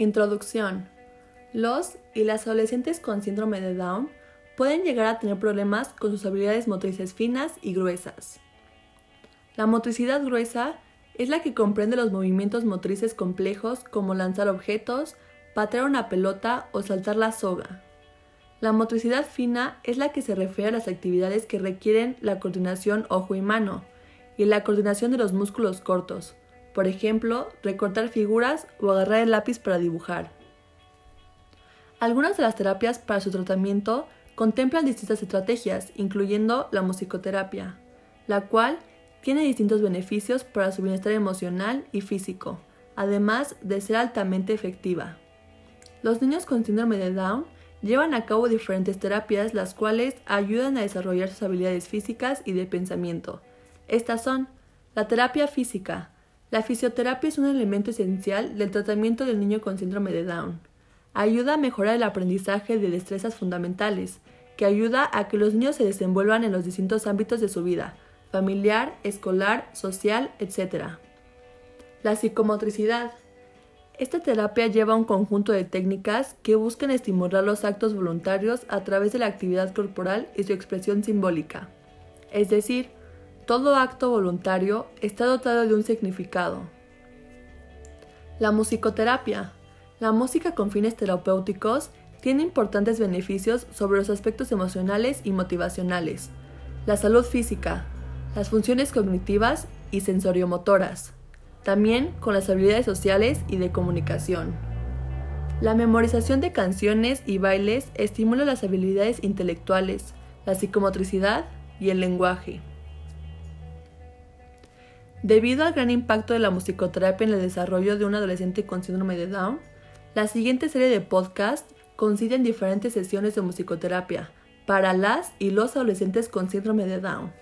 Introducción. Los y las adolescentes con síndrome de Down pueden llegar a tener problemas con sus habilidades motrices finas y gruesas. La motricidad gruesa es la que comprende los movimientos motrices complejos como lanzar objetos, patear una pelota o saltar la soga. La motricidad fina es la que se refiere a las actividades que requieren la coordinación ojo y mano y la coordinación de los músculos cortos, por ejemplo, recortar figuras o agarrar el lápiz para dibujar. Algunas de las terapias para su tratamiento contemplan distintas estrategias, incluyendo la musicoterapia, la cual tiene distintos beneficios para su bienestar emocional y físico, además de ser altamente efectiva. Los niños con síndrome de Down llevan a cabo diferentes terapias las cuales ayudan a desarrollar sus habilidades físicas y de pensamiento. Estas son la terapia física. La fisioterapia es un elemento esencial del tratamiento del niño con síndrome de Down. Ayuda a mejorar el aprendizaje de destrezas fundamentales, que ayuda a que los niños se desenvuelvan en los distintos ámbitos de su vida, familiar, escolar, social, etc. La psicomotricidad. Esta terapia lleva un conjunto de técnicas que buscan estimular los actos voluntarios a través de la actividad corporal y su expresión simbólica. Es decir, todo acto voluntario está dotado de un significado. La musicoterapia. La música con fines terapéuticos tiene importantes beneficios sobre los aspectos emocionales y motivacionales, la salud física, las funciones cognitivas y sensoriomotoras, también con las habilidades sociales y de comunicación. La memorización de canciones y bailes estimula las habilidades intelectuales, la psicomotricidad y el lenguaje. Debido al gran impacto de la musicoterapia en el desarrollo de un adolescente con síndrome de Down, la siguiente serie de podcasts consiste en diferentes sesiones de musicoterapia para las y los adolescentes con síndrome de Down.